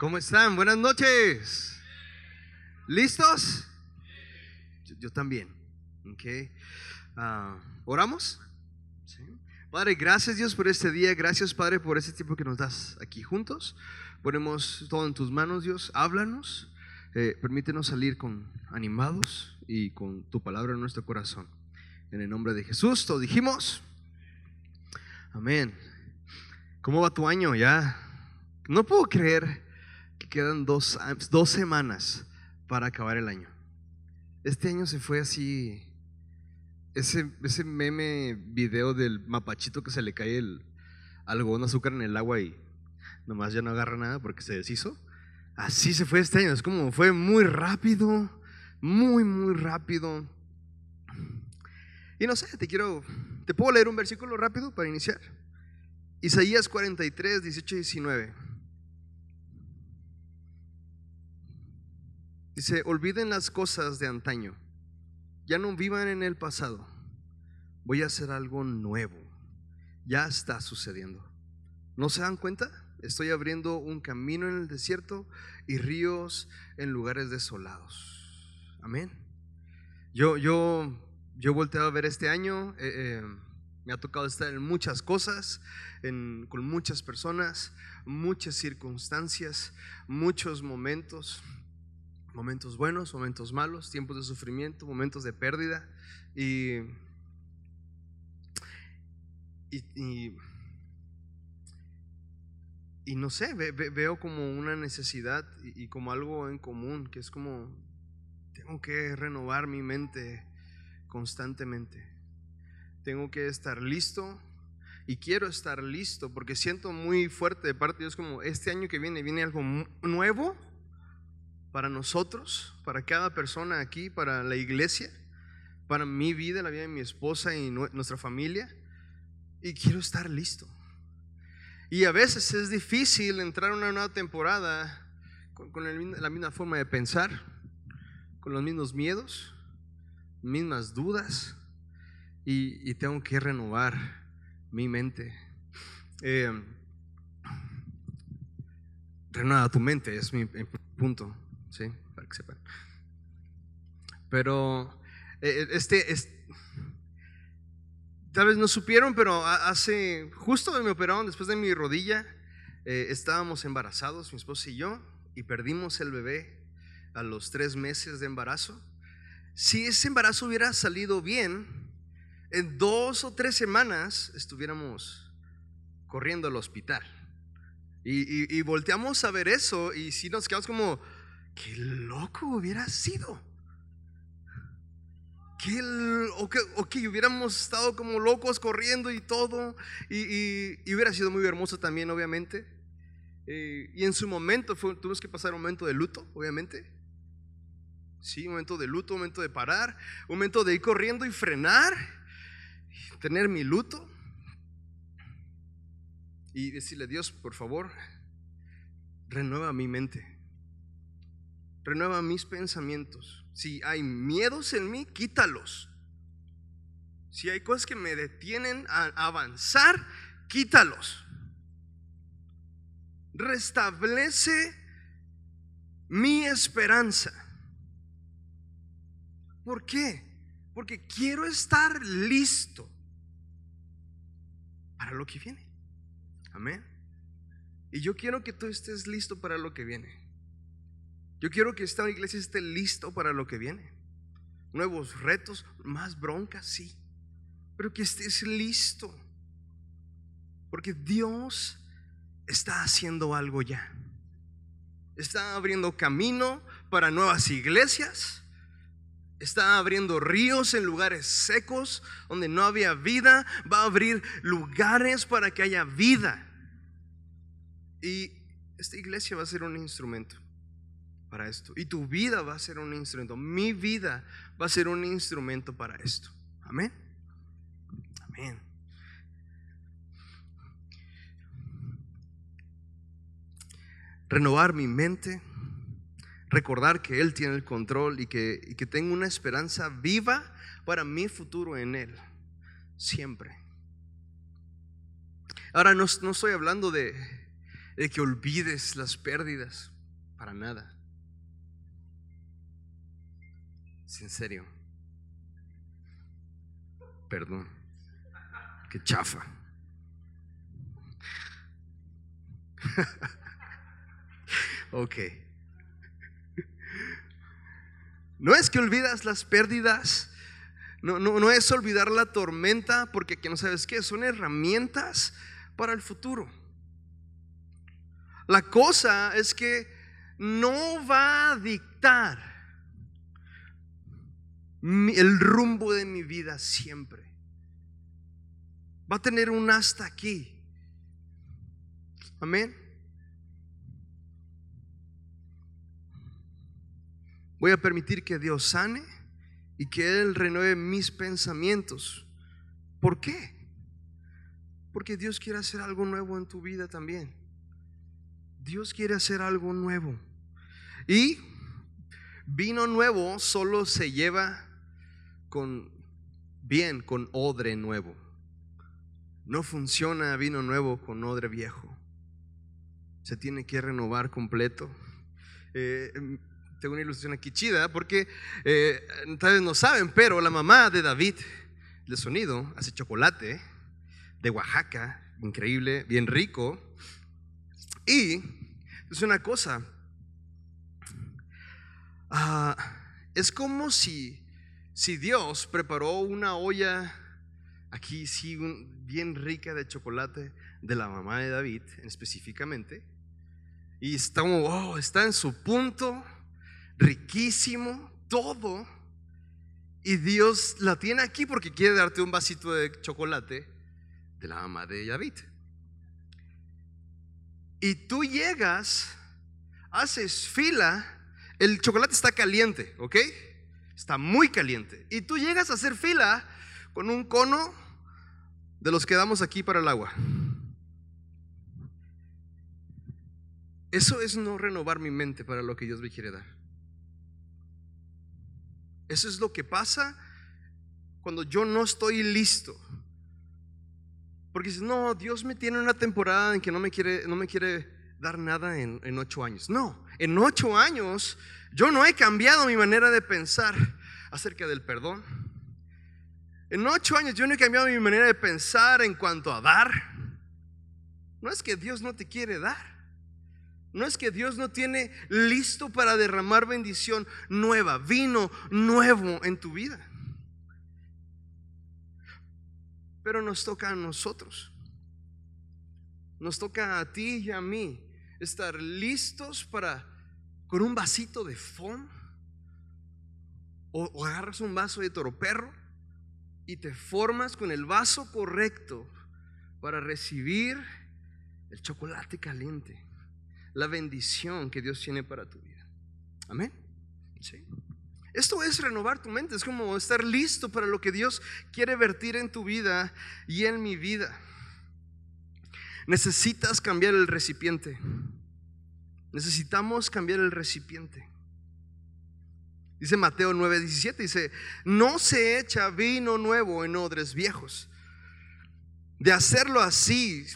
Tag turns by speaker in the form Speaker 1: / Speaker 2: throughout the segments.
Speaker 1: ¿Cómo están? Buenas noches. ¿Listos? Yo, también. Okay. Ah, ¿Oramos? Padre, gracias Dios por este día. Gracias Padre por este tiempo que nos das aquí juntos. Ponemos todo en tus manos, Dios. Háblanos. Eh, permítenos salir con animados y con tu palabra en nuestro corazón. En el nombre de Jesús, todos dijimos. Amén. ¿Cómo va tu año ya? No puedo creer quedan dos, dos semanas para acabar el año. Este año se fue así. Ese, ese meme video del mapachito que se le cae el algodón azúcar en el agua y nomás ya no agarra nada porque se deshizo. Así se fue este año. Es como fue muy rápido, muy, muy rápido. Y no sé, te quiero, te puedo leer un versículo rápido para iniciar. Isaías 43, 18 y 19. Dice, olviden las cosas de antaño, ya no vivan en el pasado, voy a hacer algo nuevo, ya está sucediendo. ¿No se dan cuenta? Estoy abriendo un camino en el desierto y ríos en lugares desolados. Amén. Yo, yo, yo a ver este año. Eh, eh, me ha tocado estar en muchas cosas, con muchas personas, muchas circunstancias, muchos momentos, momentos buenos, momentos malos, tiempos de sufrimiento, momentos de pérdida. Y, y, y, no sé, veo como una necesidad y como algo en común, que es como, tengo que renovar mi mente constantemente tengo que estar listo y quiero estar listo porque siento muy fuerte de parte de Dios como este año que viene viene algo nuevo para nosotros, para cada persona aquí, para la iglesia, para mi vida, la vida de mi esposa y nuestra familia. Y quiero estar listo. Y a veces es difícil entrar a una nueva temporada con, la misma forma de pensar, con los mismos miedos, mismas dudas y, tengo que renovar mi mente. Eh, renueva tu mente, es mi punto, ¿sí? Para que sepan. Pero eh, este, es tal vez no supieron, pero hace, justo me operaron después de mi rodilla, eh, estábamos embarazados, mi esposa y yo, y perdimos el bebé a los tres meses de embarazo. Si ese embarazo hubiera salido bien, en dos o tres semanas estuviéramos corriendo al hospital. Y, volteamos a ver eso y si nos quedamos como, qué loco hubiera sido. Qué, o, que, hubiéramos estado como locos corriendo y todo. Y, hubiera sido muy hermoso también, obviamente. Eh, y en su momento tuvimos que pasar un momento de luto, obviamente. Sí, un momento de luto, un momento de parar, un momento de ir corriendo y frenar tener mi luto y decirle, Dios, por favor, renueva mi mente, renueva mis pensamientos. Si hay miedos en mí, quítalos. Si hay cosas que me detienen a avanzar, quítalos. Restablece mi esperanza. ¿Por qué? Porque quiero estar listo para lo que viene. Amén. Y yo quiero que tú estés listo para lo que viene. Yo quiero que esta iglesia esté listo para lo que viene. Nuevos retos, más broncas, sí. Pero que estés listo. Porque Dios está haciendo algo ya. Está abriendo camino para nuevas iglesias Está abriendo ríos en lugares secos donde no había vida. Va a abrir lugares para que haya vida. Y esta iglesia va a ser un instrumento para esto. Y tu vida va a ser un instrumento. Mi vida va a ser un instrumento para esto. Amén. Amén. Renovar mi mente recordar que Él tiene el control y que, que tengo una esperanza viva para mi futuro en Él, siempre. Ahora no, no estoy hablando de, de que olvides las pérdidas, para nada. Es en serio. Perdón. Qué chafa. ok. No es que olvidas las pérdidas, no, no, es olvidar la tormenta, porque que no sabes qué, son herramientas para el futuro. La cosa es que no va a dictar el rumbo de mi vida siempre. Va a tener un hasta aquí. Amén. Voy a permitir que Dios sane y que Él renueve mis pensamientos. ¿Por qué? Porque Dios quiere hacer algo nuevo en tu vida también. Dios quiere hacer algo nuevo. Y vino nuevo solo se lleva con bien, con odre nuevo. No funciona vino nuevo con odre viejo. Se tiene que renovar completo. Eh, tengo una ilustración aquí chida porque eh, tal vez no saben, pero la mamá de David de sonido hace chocolate de Oaxaca, increíble, bien rico. Y es una cosa, ah, es como si, si Dios preparó una olla aquí sí bien rica de chocolate de la mamá de David específicamente y está, está en su punto riquísimo, todo. Y Dios la tiene aquí porque quiere darte un vasito de chocolate de la mamá de David. Y tú llegas, haces fila, el chocolate está caliente, ¿ok? Está muy caliente. Y tú llegas a hacer fila con un cono de los que damos aquí para el agua. Eso es no renovar mi mente para lo que Dios me quiere dar. Eso es lo que pasa cuando yo no estoy listo. Porque dices, no, Dios me tiene una temporada en que no me quiere, no me quiere dar nada en, en ocho años. No, en ocho años yo no he cambiado mi manera de pensar acerca del perdón. En ocho años yo no he cambiado mi manera de pensar en cuanto a dar. No es que Dios no te quiere dar. No es que Dios no tiene listo para derramar bendición nueva, vino nuevo en tu vida. Pero nos toca a nosotros. Nos toca a ti y a mí estar listos para con un vasito de fond o, agarras un vaso de toroperro y te formas con el vaso correcto para recibir el chocolate caliente la bendición que Dios tiene para tu vida. Amén. Esto es renovar tu mente, es como estar listo para lo que Dios quiere vertir en tu vida y en mi vida. Necesitas cambiar el recipiente. Necesitamos cambiar el recipiente. Dice Mateo 9:17, dice, no se echa vino nuevo en odres viejos. De hacerlo así,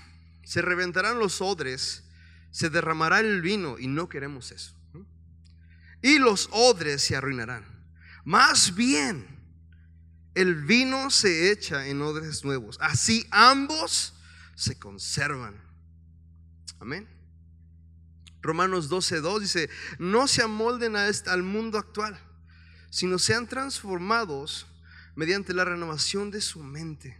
Speaker 1: se reventarán los odres se derramará el vino y no queremos eso. Y los odres se arruinarán. Más bien, el vino se echa en odres nuevos. Así ambos se conservan. Amén. Romanos 12:2 dice, no se amolden a este, al mundo actual, sino sean transformados mediante la renovación de su mente.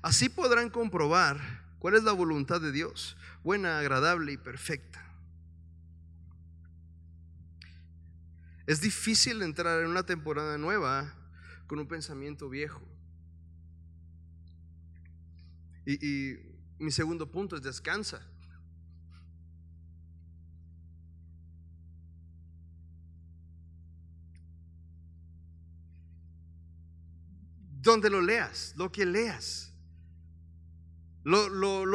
Speaker 1: Así podrán comprobar cuál es la voluntad de Dios, buena, agradable y perfecta. Es difícil entrar en una temporada nueva con un pensamiento viejo. Y, mi segundo punto es descansa. Donde lo leas, lo que leas. Lo,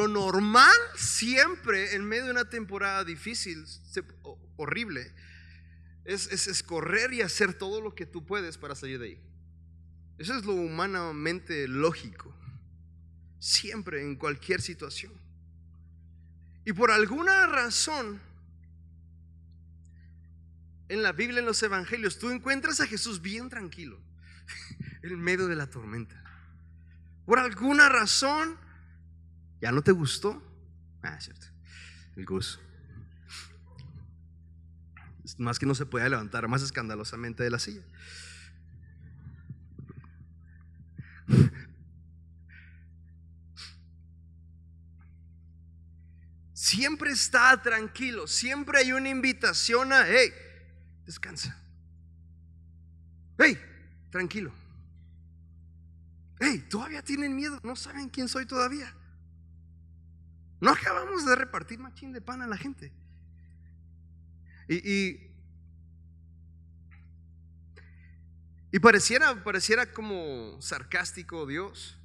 Speaker 1: normal siempre en medio de una temporada difícil, horrible, es, es, correr y hacer todo lo que tú puedes para salir de ahí. Eso es lo humanamente lógico. Siempre, en cualquier situación. Y por alguna razón, en la Biblia, en los Evangelios, tú encuentras a Jesús bien tranquilo, en medio de la tormenta. Por alguna razón, ¿ya no te gustó? Ah, cierto, el gozo. Más que no se puede levantar más escandalosamente de la silla. Siempre está tranquilo, siempre hay una invitación a, hey, descansa. Hey, tranquilo. Hey, todavía tienen miedo, no saben quién soy todavía. No acabamos de repartir machín de pan a la gente. Y, pareciera, pareciera como sarcástico Dios.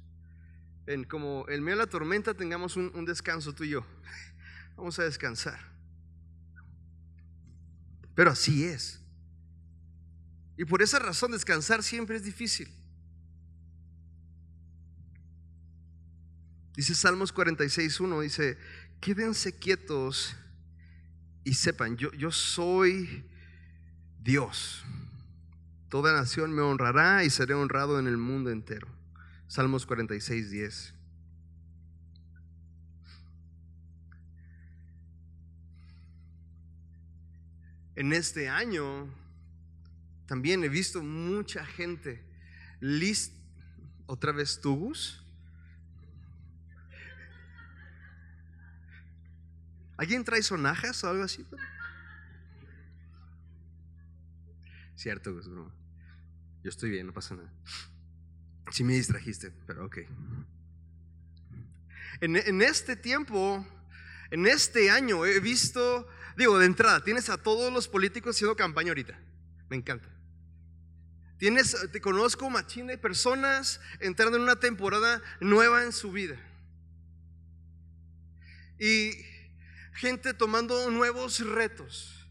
Speaker 1: En como el medio de la tormenta tengamos un, un descanso tú y yo. Vamos a descansar. Pero así es. Y por esa razón descansar siempre es difícil. Dice Salmos 46.1, dice, quédense quietos y sepan, yo, yo soy Dios. Toda nación me honrará y seré honrado en el mundo entero. Salmos 46.10. En este año también he visto mucha gente lista. ¿Otra vez tubus? ¿Alguien trae sonajas o algo así? Cierto, Gus, Yo estoy bien, no pasa nada. Si me distrajiste, pero ok. En, en, este tiempo, en este año, he visto, digo, de entrada, tienes a todos los políticos haciendo campaña ahorita. Me encanta. Tienes, te conozco machina de personas entrando en una temporada nueva en su vida. Y gente tomando nuevos retos,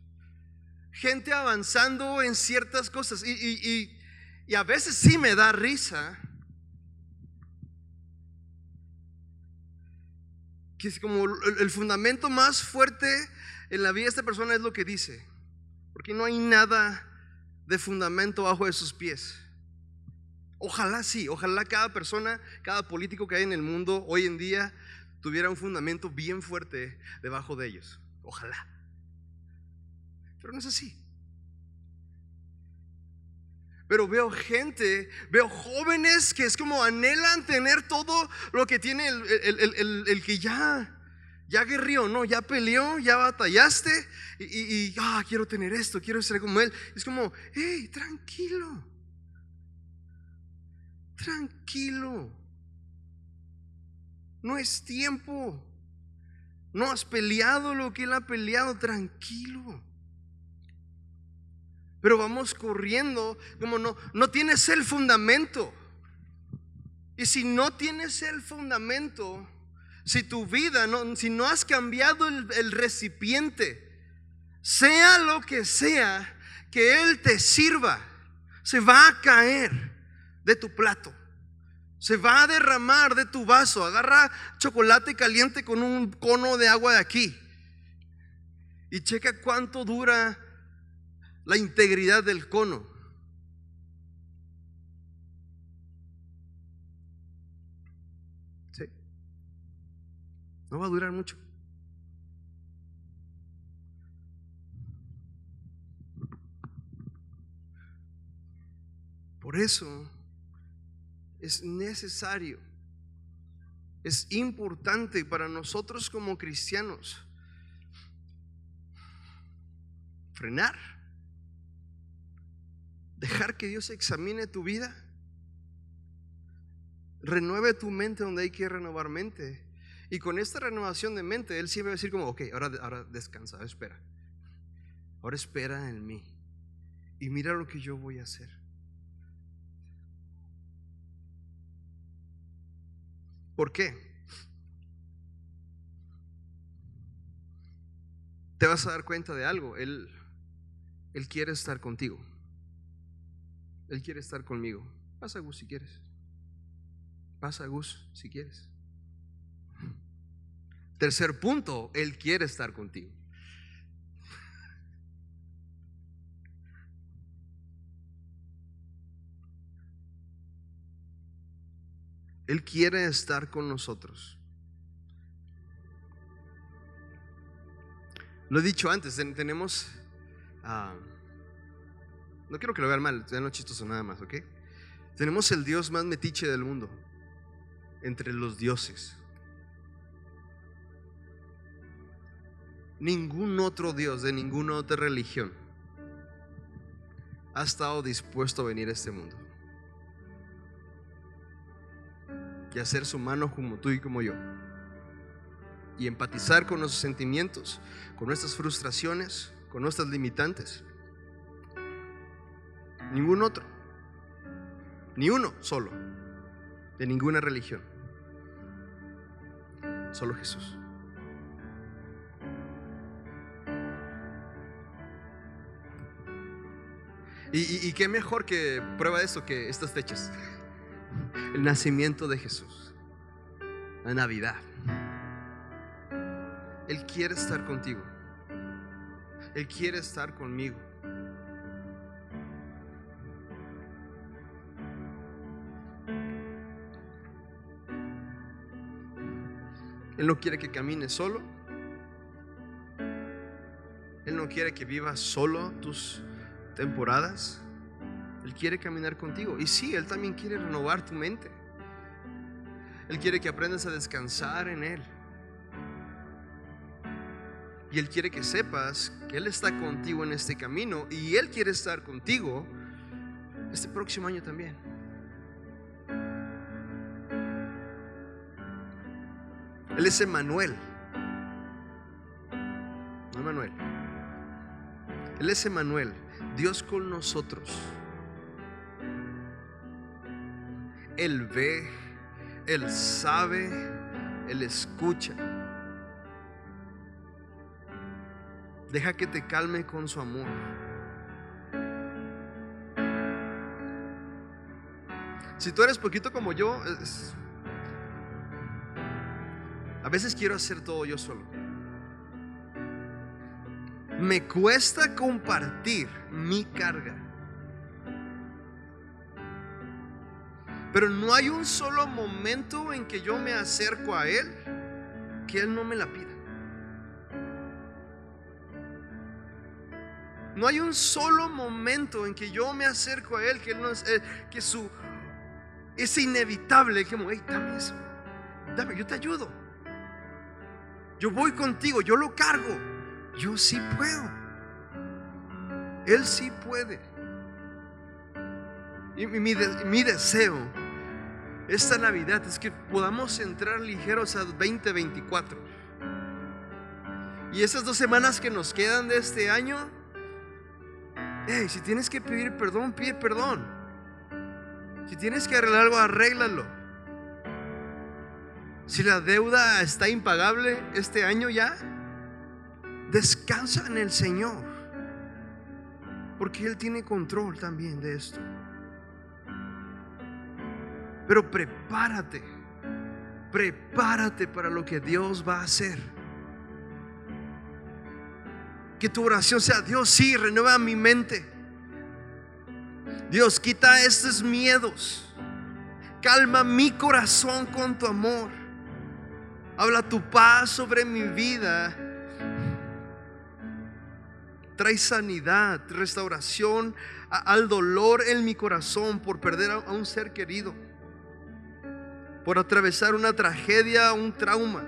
Speaker 1: gente avanzando en ciertas cosas. Y, a veces sí me da risa. Que es como el, fundamento más fuerte en la vida de esta persona es lo que dice. Porque no hay nada de fundamento bajo de sus pies. Ojalá sí, ojalá cada persona, cada político que hay en el mundo hoy en día tuviera un fundamento bien fuerte debajo de ellos. Ojalá. Pero no es así. Pero veo gente, veo jóvenes que es como anhelan tener todo lo que tiene el, que ya, ya guerrió, ¿no? Ya peleó, ya batallaste y, y, ah, quiero tener esto, quiero ser como él. Es como, hey, tranquilo. Tranquilo. No es tiempo. No has peleado lo que Él ha peleado, tranquilo. Pero vamos corriendo como no, no tienes el fundamento. Y si no tienes el fundamento, si tu vida, no, si no has cambiado el, el recipiente, sea lo que sea que Él te sirva, se va a caer de tu plato. Se va a derramar de tu vaso. Agarra chocolate caliente con un cono de agua de aquí. Y checa cuánto dura la integridad del cono. ¿Sí? No va a durar mucho. Por eso es necesario, es importante para nosotros como cristianos frenar, dejar que Dios examine tu vida, renueve tu mente donde hay que renovar mente. Y con esta renovación de mente, Él siempre va a decir como, ok, ahora, ahora descansa, espera. Ahora espera en mí. Y mira lo que yo voy a hacer. ¿Por qué? Te vas a dar cuenta de algo. Él, él quiere estar contigo. Él quiere estar conmigo. Pasa Gus si quieres. Pasa Gus si quieres. Tercer punto, Él quiere estar contigo. Él quiere estar con nosotros. Lo he dicho antes, tenemos... Ah, no quiero que lo vean mal, vean lo chistoso nada más, ¿ok? Tenemos el Dios más metiche del mundo, entre los dioses. Ningún otro Dios de ninguna otra religión ha estado dispuesto a venir a este mundo. Y hacer su mano como tú y como yo. Y empatizar con nuestros sentimientos, con nuestras frustraciones, con nuestras limitantes. Ningún otro. Ni uno solo. De ninguna religión. Solo Jesús. Y, qué mejor que prueba eso que estas fechas. El nacimiento de Jesús. La Navidad. Él quiere estar contigo. Él quiere estar conmigo. Él no quiere que camines solo. Él no quiere que vivas solo tus temporadas. Él quiere caminar contigo. Y sí, Él también quiere renovar tu mente. Él quiere que aprendas a descansar en Él. Y Él quiere que sepas que Él está contigo en este camino y Él quiere estar contigo este próximo año también. Él es Emanuel. No Emanuel. Él es Emanuel, Dios con nosotros. Él ve, Él sabe, Él escucha. Deja que te calme con su amor. Si tú eres poquito como yo, a veces quiero hacer todo yo solo. Me cuesta compartir mi carga. Pero no hay un solo momento en que yo me acerco a Él que Él no me la pida. No hay un solo momento en que yo me acerco a Él que, él no es, eh, que su, es inevitable que, hey, dame eso, dame, yo te ayudo. Yo voy contigo, yo lo cargo. Yo sí puedo. Él sí puede. Y mi, deseo esta Navidad es que podamos entrar ligeros a 2024. Y esas dos semanas que nos quedan de este año, si tienes que pedir perdón, pide perdón. Si tienes que arreglar algo, arréglalo. Si la deuda está impagable este año ya, descansa en el Señor. Porque Él tiene control también de esto. Pero prepárate, prepárate para lo que Dios va a hacer. Que tu oración sea, Dios sí, renueva mi mente. Dios, quita estos miedos. Calma mi corazón con tu amor. Habla tu paz sobre mi vida. Trae sanidad, restauración al dolor en mi corazón por perder a un ser querido. Por atravesar una tragedia, un trauma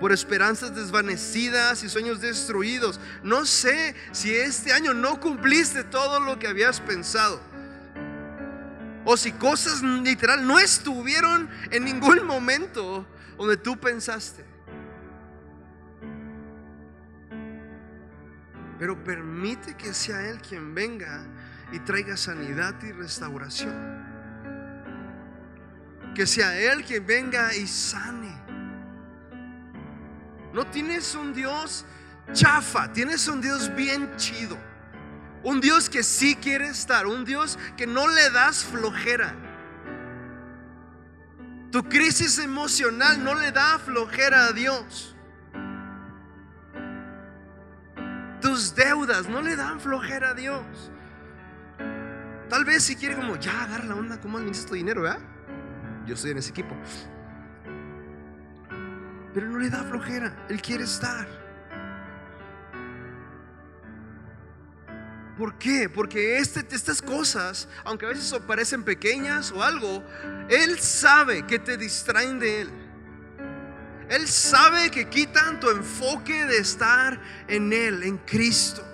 Speaker 1: por esperanzas desvanecidas y sueños destruidos. No sé si este año no cumpliste todo lo que habías pensado. O si cosas literal no estuvieron en ningún momento donde tú pensaste. Pero permite que sea Él quien venga y traiga sanidad y restauración. Que sea Él quien venga y sane. No tienes un Dios chafa, tienes un Dios bien chido. Un Dios que sí quiere estar, un Dios que no le das flojera. Tu crisis emocional no le da flojera a Dios. Tus deudas no le dan flojera a Dios. Tal vez si quiere como, ya agarra la onda, ¿cómo administras tu dinero, verdad? Yo estoy en ese equipo. Pero no le da flojera, Él quiere estar. ¿Por qué? Porque este, estas cosas, aunque a veces parecen pequeñas o algo, Él sabe que te distraen de Él. Él sabe que quitan tu enfoque de estar en Él, en Cristo.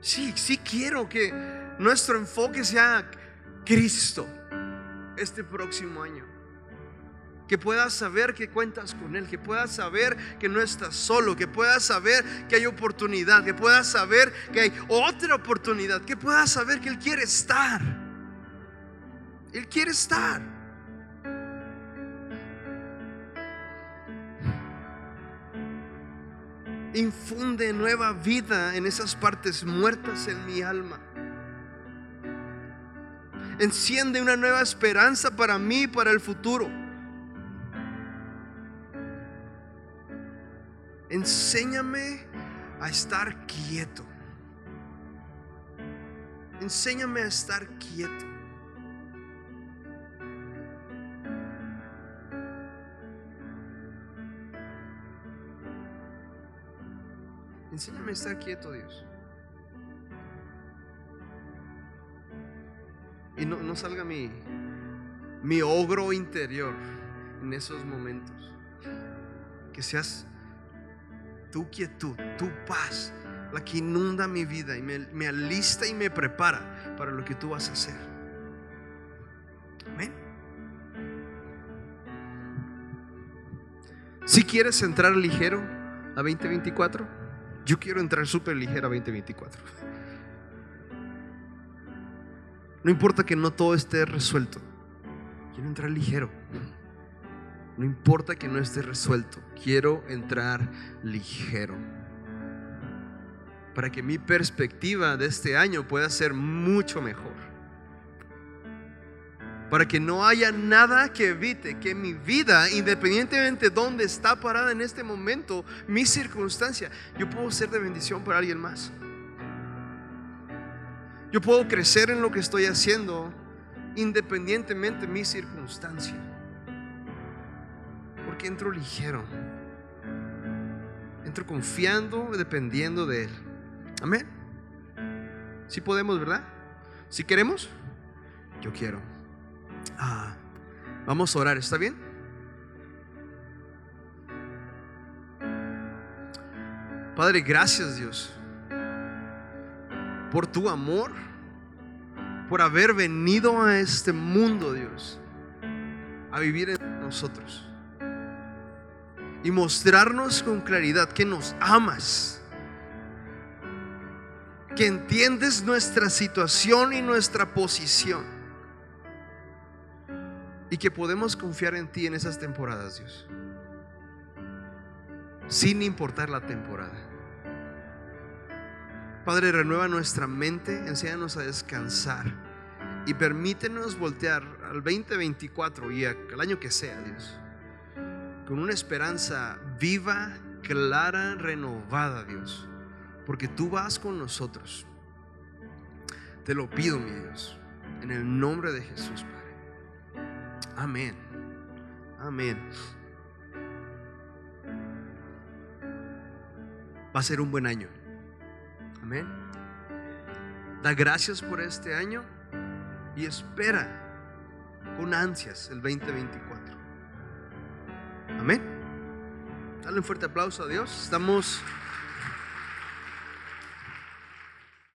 Speaker 1: Sí, sí quiero que nuestro enfoque sea Cristo este próximo año. Que puedas saber que cuentas con Él, que puedas saber que no estás solo, que puedas saber que hay oportunidad, que puedas saber que hay otra oportunidad, que puedas saber que Él quiere estar. Él quiere estar. Infunde nueva vida en esas partes muertas en mi alma. Enciende una nueva esperanza para mí, para el futuro. Enséñame a estar quieto. Enséñame a estar quieto. Enséñame a estar quieto, Dios. Y no, salga mi, mi ogro interior en esos momentos. Que seas tu quietud, tu paz, la que inunda mi vida y me, me alista y me prepara para lo que tú vas a hacer. Amén. Si quieres entrar ligero a 2024, yo quiero entrar súper ligera 2024. No importa que no todo esté resuelto. Quiero entrar ligero. No importa que no esté resuelto. Quiero entrar ligero. Para que mi perspectiva de este año pueda ser mucho mejor para que no haya nada que evite que mi vida, independientemente de dónde está parada en este momento, mi circunstancia, yo puedo ser de bendición para alguien más. Yo puedo crecer en lo que estoy haciendo independientemente de mi circunstancia. Porque entro ligero. Entro confiando, dependiendo de Él. Amén. Si podemos, ¿verdad? Si queremos, yo quiero. Ah, vamos a orar, ¿está bien? Padre, gracias Dios por tu amor, por haber venido a este mundo, Dios, a vivir en nosotros y mostrarnos con claridad que nos amas, que entiendes nuestra situación y nuestra posición y que podemos confiar en ti en esas temporadas, Dios. Sin importar la temporada. Padre, renueva nuestra mente, enséñanos a descansar y permítenos voltear al 2024 y al año que sea, Dios, con una esperanza viva, clara, renovada, Dios, porque tú vas con nosotros. Te lo pido, mi Dios, en el nombre de Jesús, Padre. Amén. Amén. Va a ser un buen año. Amén. Da gracias por este año y espera con ansias el 2024. Amén. Dale un fuerte aplauso a Dios. Estamos